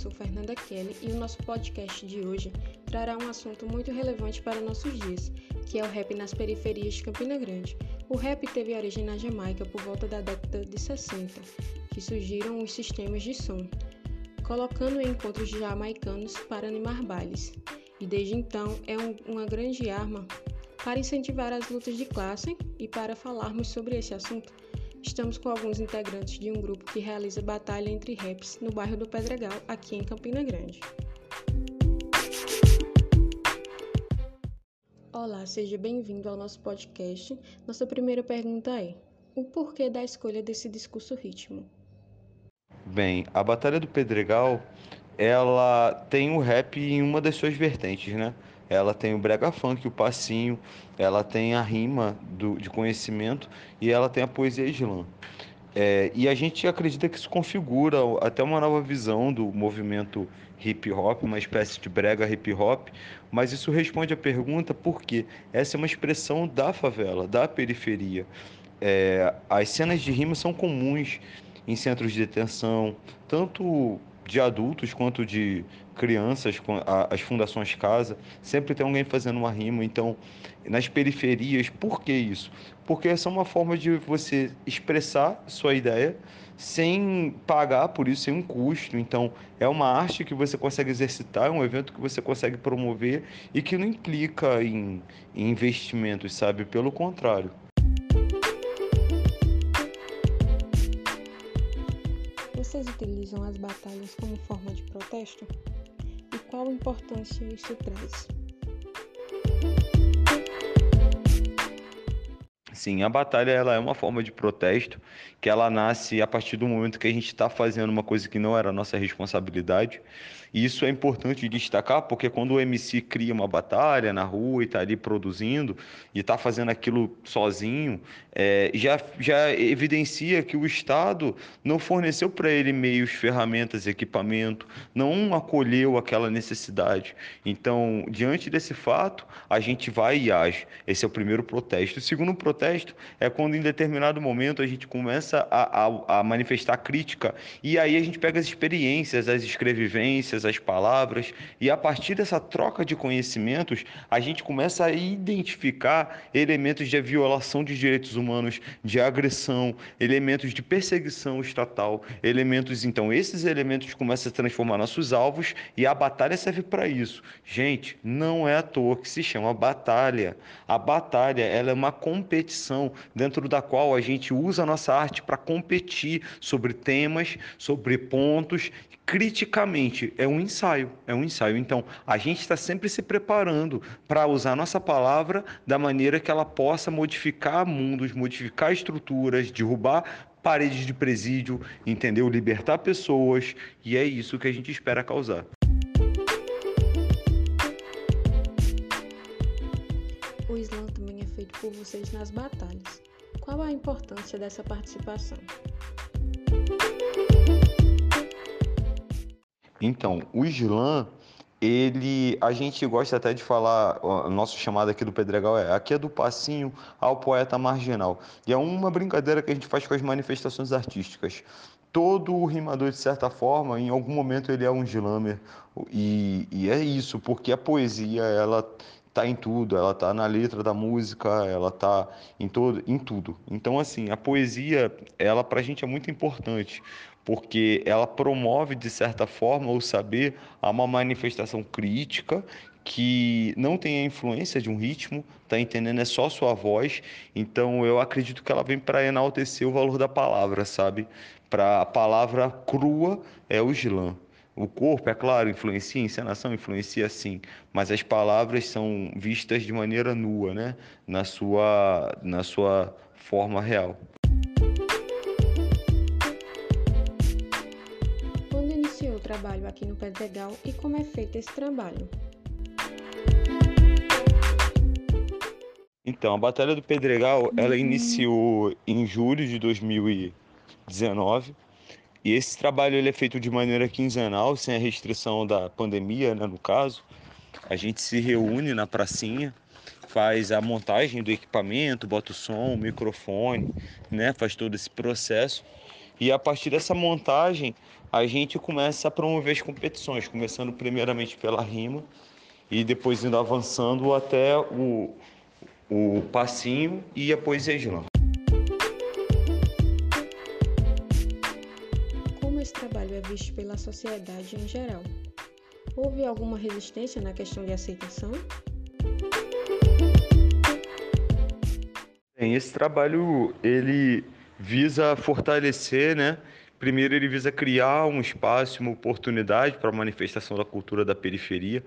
sou Fernanda Kelly e o nosso podcast de hoje trará um assunto muito relevante para nossos dias, que é o rap nas periferias de Campina Grande. O rap teve origem na Jamaica por volta da década de 60, que surgiram os sistemas de som, colocando encontros jamaicanos para animar bailes. E desde então é um, uma grande arma para incentivar as lutas de classe e para falarmos sobre esse assunto Estamos com alguns integrantes de um grupo que realiza batalha entre raps no bairro do Pedregal, aqui em Campina Grande. Olá, seja bem-vindo ao nosso podcast. Nossa primeira pergunta é: o porquê da escolha desse discurso ritmo? Bem, a Batalha do Pedregal, ela tem o rap em uma das suas vertentes, né? Ela tem o brega funk, o passinho, ela tem a rima do, de conhecimento e ela tem a poesia islã. É, e a gente acredita que isso configura até uma nova visão do movimento hip hop, uma espécie de brega hip hop, mas isso responde à pergunta por quê? Essa é uma expressão da favela, da periferia. É, as cenas de rima são comuns em centros de detenção, tanto de adultos quanto de crianças, as fundações casa, sempre tem alguém fazendo uma rima. Então, nas periferias, por que isso? Porque essa é uma forma de você expressar sua ideia sem pagar por isso, sem um custo. Então, é uma arte que você consegue exercitar, é um evento que você consegue promover e que não implica em, em investimentos, sabe? Pelo contrário. Utilizam as batalhas como forma de protesto? E qual importância isso traz? Sim, a batalha ela é uma forma de protesto que ela nasce a partir do momento que a gente está fazendo uma coisa que não era nossa responsabilidade. E isso é importante destacar, porque quando o MC cria uma batalha na rua e está ali produzindo e está fazendo aquilo sozinho, é, já, já evidencia que o Estado não forneceu para ele meios, ferramentas, equipamento, não acolheu aquela necessidade. Então, diante desse fato, a gente vai e age. Esse é o primeiro protesto. O segundo protesto é quando, em determinado momento, a gente começa a, a, a, manifestar crítica e aí a gente pega as experiências, as escrevivências, as palavras e a partir dessa troca de conhecimentos a gente começa a identificar elementos de violação de direitos humanos, de agressão, elementos de perseguição estatal, elementos então esses elementos começam a transformar nossos alvos e a batalha serve para isso. Gente, não é à toa que se chama batalha. A batalha ela é uma competição dentro da qual a gente usa a nossa arte para competir sobre temas, sobre pontos, criticamente. É um ensaio, é um ensaio. Então, a gente está sempre se preparando para usar nossa palavra da maneira que ela possa modificar mundos, modificar estruturas, derrubar paredes de presídio, entendeu? Libertar pessoas, e é isso que a gente espera causar. O Islã também é feito por vocês nas batalhas. Qual a importância dessa participação? Então, o Islã, ele, a gente gosta até de falar, o nosso chamado aqui do Pedregal é, aqui é do passinho ao poeta marginal. E é uma brincadeira que a gente faz com as manifestações artísticas. Todo rimador, de certa forma, em algum momento ele é um slammer. E, e é isso, porque a poesia, ela tá em tudo, ela tá na letra da música, ela tá em todo, em tudo. Então assim, a poesia, ela pra gente é muito importante, porque ela promove de certa forma o saber a uma manifestação crítica que não tem a influência de um ritmo, tá entendendo? É só sua voz. Então eu acredito que ela vem para enaltecer o valor da palavra, sabe? Para a palavra crua é o slam. O corpo, é claro, influencia, a encenação influencia sim, mas as palavras são vistas de maneira nua, né? Na sua, na sua forma real. Trabalho aqui no Pedregal e como é feito esse trabalho? Então, a Batalha do Pedregal, ela iniciou em julho de 2019 e esse trabalho ele é feito de maneira quinzenal, sem a restrição da pandemia, né, no caso. A gente se reúne na pracinha, faz a montagem do equipamento, bota o som, o microfone, né, faz todo esse processo. E a partir dessa montagem, a gente começa a promover as competições, começando primeiramente pela rima e depois indo avançando até o, o passinho e a poesia slam. Como esse trabalho é visto pela sociedade em geral? Houve alguma resistência na questão de aceitação? Bem, esse trabalho ele visa fortalecer, né? Primeiro ele visa criar um espaço, uma oportunidade para a manifestação da cultura da periferia.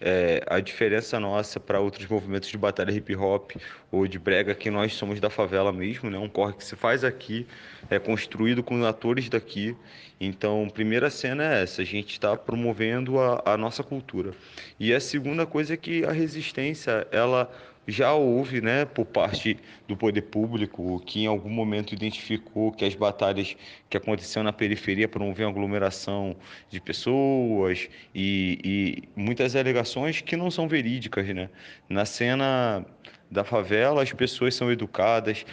É, a diferença nossa para outros movimentos de batalha hip hop ou de brega que nós somos da favela mesmo, né? Um corre que se faz aqui, é construído com atores daqui. Então, primeira cena é essa, a gente está promovendo a, a nossa cultura. E a segunda coisa é que a resistência, ela já houve, né, por parte do poder público, que em algum momento identificou que as batalhas que aconteciam na periferia promoviam aglomeração de pessoas e, e muitas alegações que não são verídicas, né? Na cena da favela, as pessoas são educadas,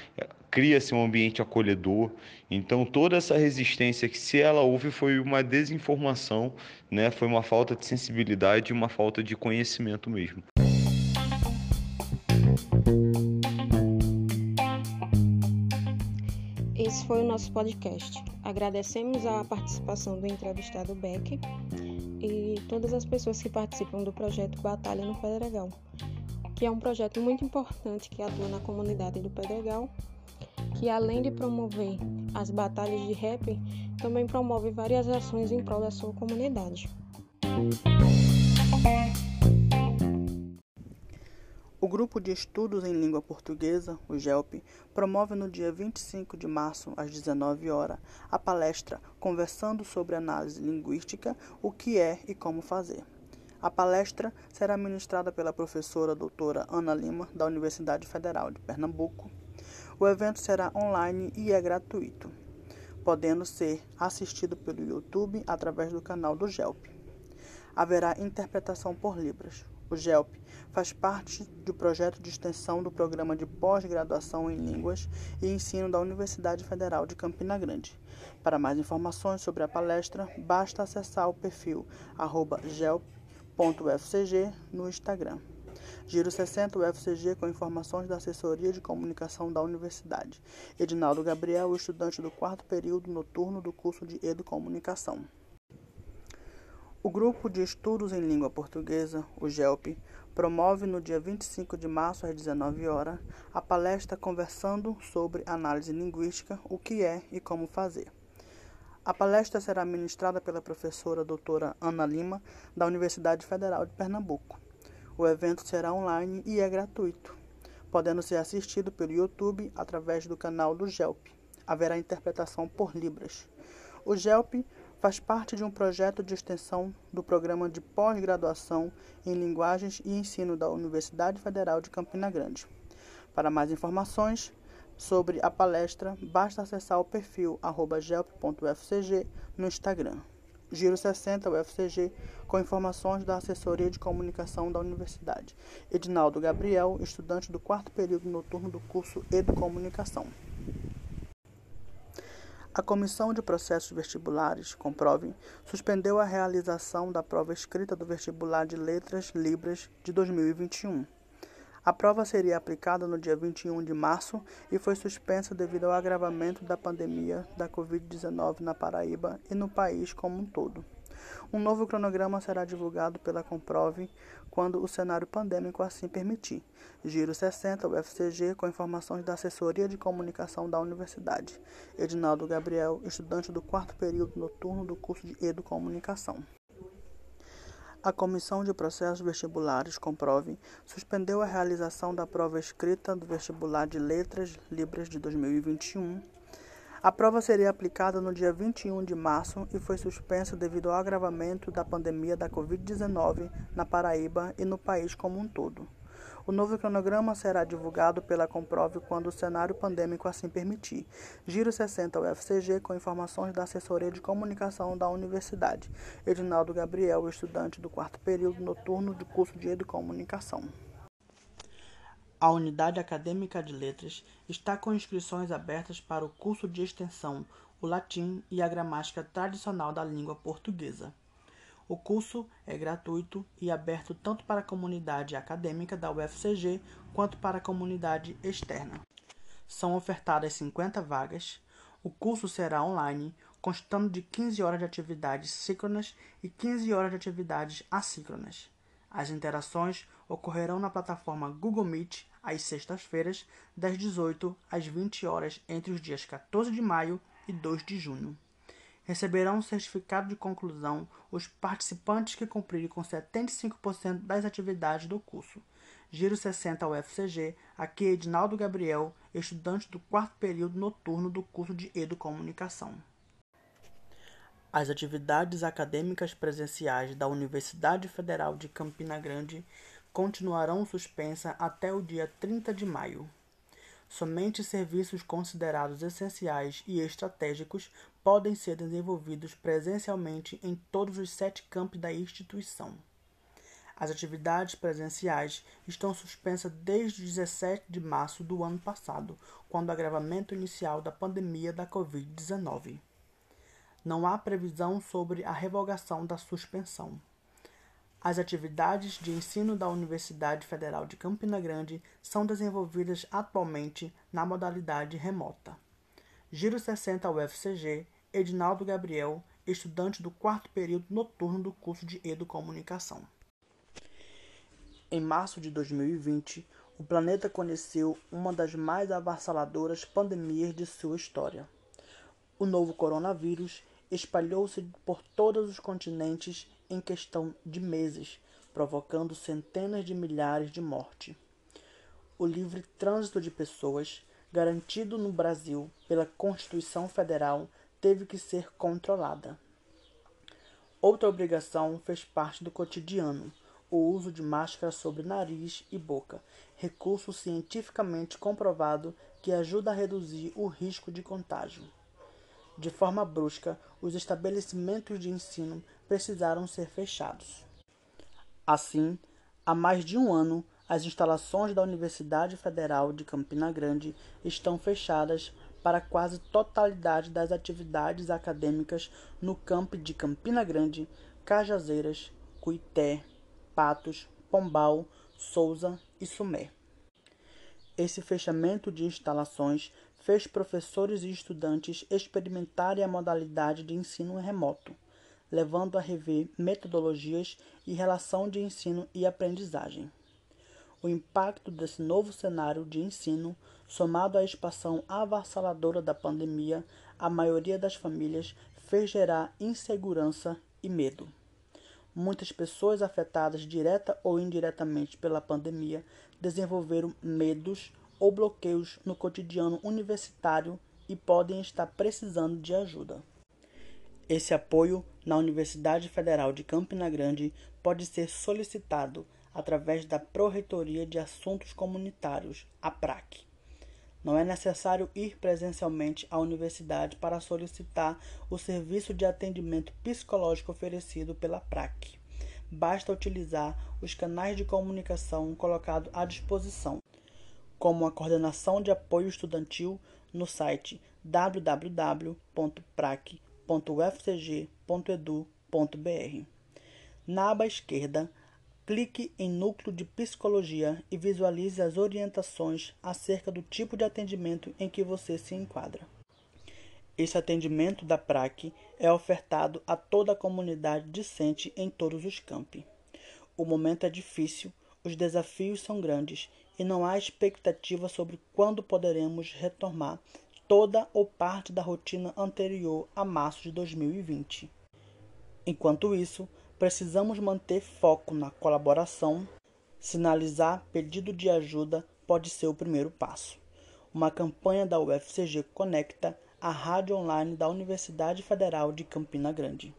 cria-se um ambiente acolhedor. Então, toda essa resistência que, se ela houve, foi uma desinformação, né? foi uma falta de sensibilidade e uma falta de conhecimento mesmo. Esse foi o nosso podcast. Agradecemos a participação do entrevistado Beck e todas as pessoas que participam do projeto Batalha no Pedregal, que é um projeto muito importante que atua na comunidade do Pedregal, que além de promover as batalhas de rap, também promove várias ações em prol da sua comunidade. O Grupo de Estudos em Língua Portuguesa, o GELP, promove no dia 25 de março, às 19 horas, a palestra Conversando sobre Análise Linguística, o que é e como fazer. A palestra será ministrada pela professora doutora Ana Lima, da Universidade Federal de Pernambuco. O evento será online e é gratuito, podendo ser assistido pelo YouTube através do canal do GELP. Haverá interpretação por Libras. O GELP faz parte do projeto de extensão do Programa de Pós-Graduação em Línguas e Ensino da Universidade Federal de Campina Grande. Para mais informações sobre a palestra, basta acessar o perfil gelp.ufcg no Instagram. Giro 60 UFCG com informações da assessoria de comunicação da universidade. Edinaldo Gabriel, estudante do quarto período noturno do curso de Educomunicação. O Grupo de Estudos em Língua Portuguesa, o GELP, promove no dia 25 de março às 19 horas a palestra Conversando sobre Análise Linguística, o que é e como fazer. A palestra será ministrada pela professora doutora Ana Lima, da Universidade Federal de Pernambuco. O evento será online e é gratuito, podendo ser assistido pelo YouTube através do canal do GELP. Haverá interpretação por Libras. O GELP faz parte de um projeto de extensão do Programa de Pós-Graduação em Linguagens e Ensino da Universidade Federal de Campina Grande. Para mais informações sobre a palestra, basta acessar o perfil gelp.ufcg no Instagram. Giro 60 UFCG, com informações da assessoria de comunicação da universidade. Edinaldo Gabriel, estudante do quarto período noturno do curso Educomunicação. A Comissão de Processos Vestibulares, Comprove, suspendeu a realização da prova escrita do vestibular de Letras Libras de 2021. A prova seria aplicada no dia 21 de março e foi suspensa devido ao agravamento da pandemia da Covid-19 na Paraíba e no país como um todo. Um novo cronograma será divulgado pela Comprove quando o cenário pandêmico assim permitir. Giro 60, UFCG, com informações da assessoria de comunicação da universidade. Edinaldo Gabriel, estudante do quarto período noturno do curso de Educomunicação. A Comissão de Processos Vestibulares, Comprove, suspendeu a realização da prova escrita do vestibular de Letras Libras de 2021 a prova seria aplicada no dia 21 de março e foi suspensa devido ao agravamento da pandemia da Covid-19 na Paraíba e no país como um todo. O novo cronograma será divulgado pela Comprove quando o cenário pandêmico assim permitir. Giro 60 UFCG com informações da assessoria de comunicação da universidade. Edinaldo Gabriel, estudante do quarto período noturno do curso de Educomunicação. A Unidade Acadêmica de Letras está com inscrições abertas para o curso de extensão o latim e a gramática tradicional da língua portuguesa. O curso é gratuito e aberto tanto para a comunidade acadêmica da UFCG quanto para a comunidade externa. São ofertadas 50 vagas. O curso será online, constando de 15 horas de atividades síncronas e 15 horas de atividades assíncronas. As interações ocorrerão na plataforma Google Meet às sextas-feiras, das 18 às 20 horas, entre os dias 14 de maio e 2 de junho. Receberão um certificado de conclusão os participantes que cumprirem com 75% das atividades do curso. Giro 60 UFCG, aqui é Edinaldo Gabriel, estudante do quarto período noturno do curso de Educomunicação. As atividades acadêmicas presenciais da Universidade Federal de Campina Grande continuarão suspensas até o dia 30 de maio. Somente serviços considerados essenciais e estratégicos podem ser desenvolvidos presencialmente em todos os sete campos da instituição. As atividades presenciais estão suspensas desde 17 de março do ano passado, quando o agravamento inicial da pandemia da Covid-19. Não há previsão sobre a revogação da suspensão. As atividades de ensino da Universidade Federal de Campina Grande são desenvolvidas atualmente na modalidade remota. Giro 60 UFCG, Edinaldo Gabriel, estudante do quarto período noturno do curso de Educomunicação. Em março de 2020, o planeta conheceu uma das mais avassaladoras pandemias de sua história. O novo coronavírus espalhou-se por todos os continentes em questão de meses, provocando centenas de milhares de mortes. O livre trânsito de pessoas, garantido no Brasil pela Constituição Federal, teve que ser controlada. Outra obrigação fez parte do cotidiano, o uso de máscara sobre nariz e boca, recurso cientificamente comprovado que ajuda a reduzir o risco de contágio. De forma brusca, os estabelecimentos de ensino precisaram ser fechados. Assim, há mais de um ano, as instalações da Universidade Federal de Campina Grande estão fechadas para quase totalidade das atividades acadêmicas no campo de Campina Grande, Cajazeiras, Cuité, Patos, Pombal, Souza e Sumé. Esse fechamento de instalações fez professores e estudantes experimentarem a modalidade de ensino remoto, levando a rever metodologias e relação de ensino e aprendizagem. O impacto desse novo cenário de ensino, somado à expansão avassaladora da pandemia, a maioria das famílias fez gerar insegurança e medo. Muitas pessoas afetadas direta ou indiretamente pela pandemia desenvolveram medos ou bloqueios no cotidiano universitário e podem estar precisando de ajuda. Esse apoio na Universidade Federal de Campina Grande pode ser solicitado através da Pró-Reitoria de Assuntos Comunitários, a PRAC. Não é necessário ir presencialmente à universidade para solicitar o serviço de atendimento psicológico oferecido pela PRAC. Basta utilizar os canais de comunicação colocados à disposição como a coordenação de apoio estudantil no site www.prac.ufcg.edu.br. Na aba esquerda, clique em Núcleo de Psicologia e visualize as orientações acerca do tipo de atendimento em que você se enquadra. Esse atendimento da PRAC é ofertado a toda a comunidade discente em todos os campi. O momento é difícil, os desafios são grandes e não há expectativa sobre quando poderemos retomar toda ou parte da rotina anterior a março de 2020. Enquanto isso, precisamos manter foco na colaboração. Sinalizar pedido de ajuda pode ser o primeiro passo. Uma campanha da UFCG Conecta, a rádio online da Universidade Federal de Campina Grande.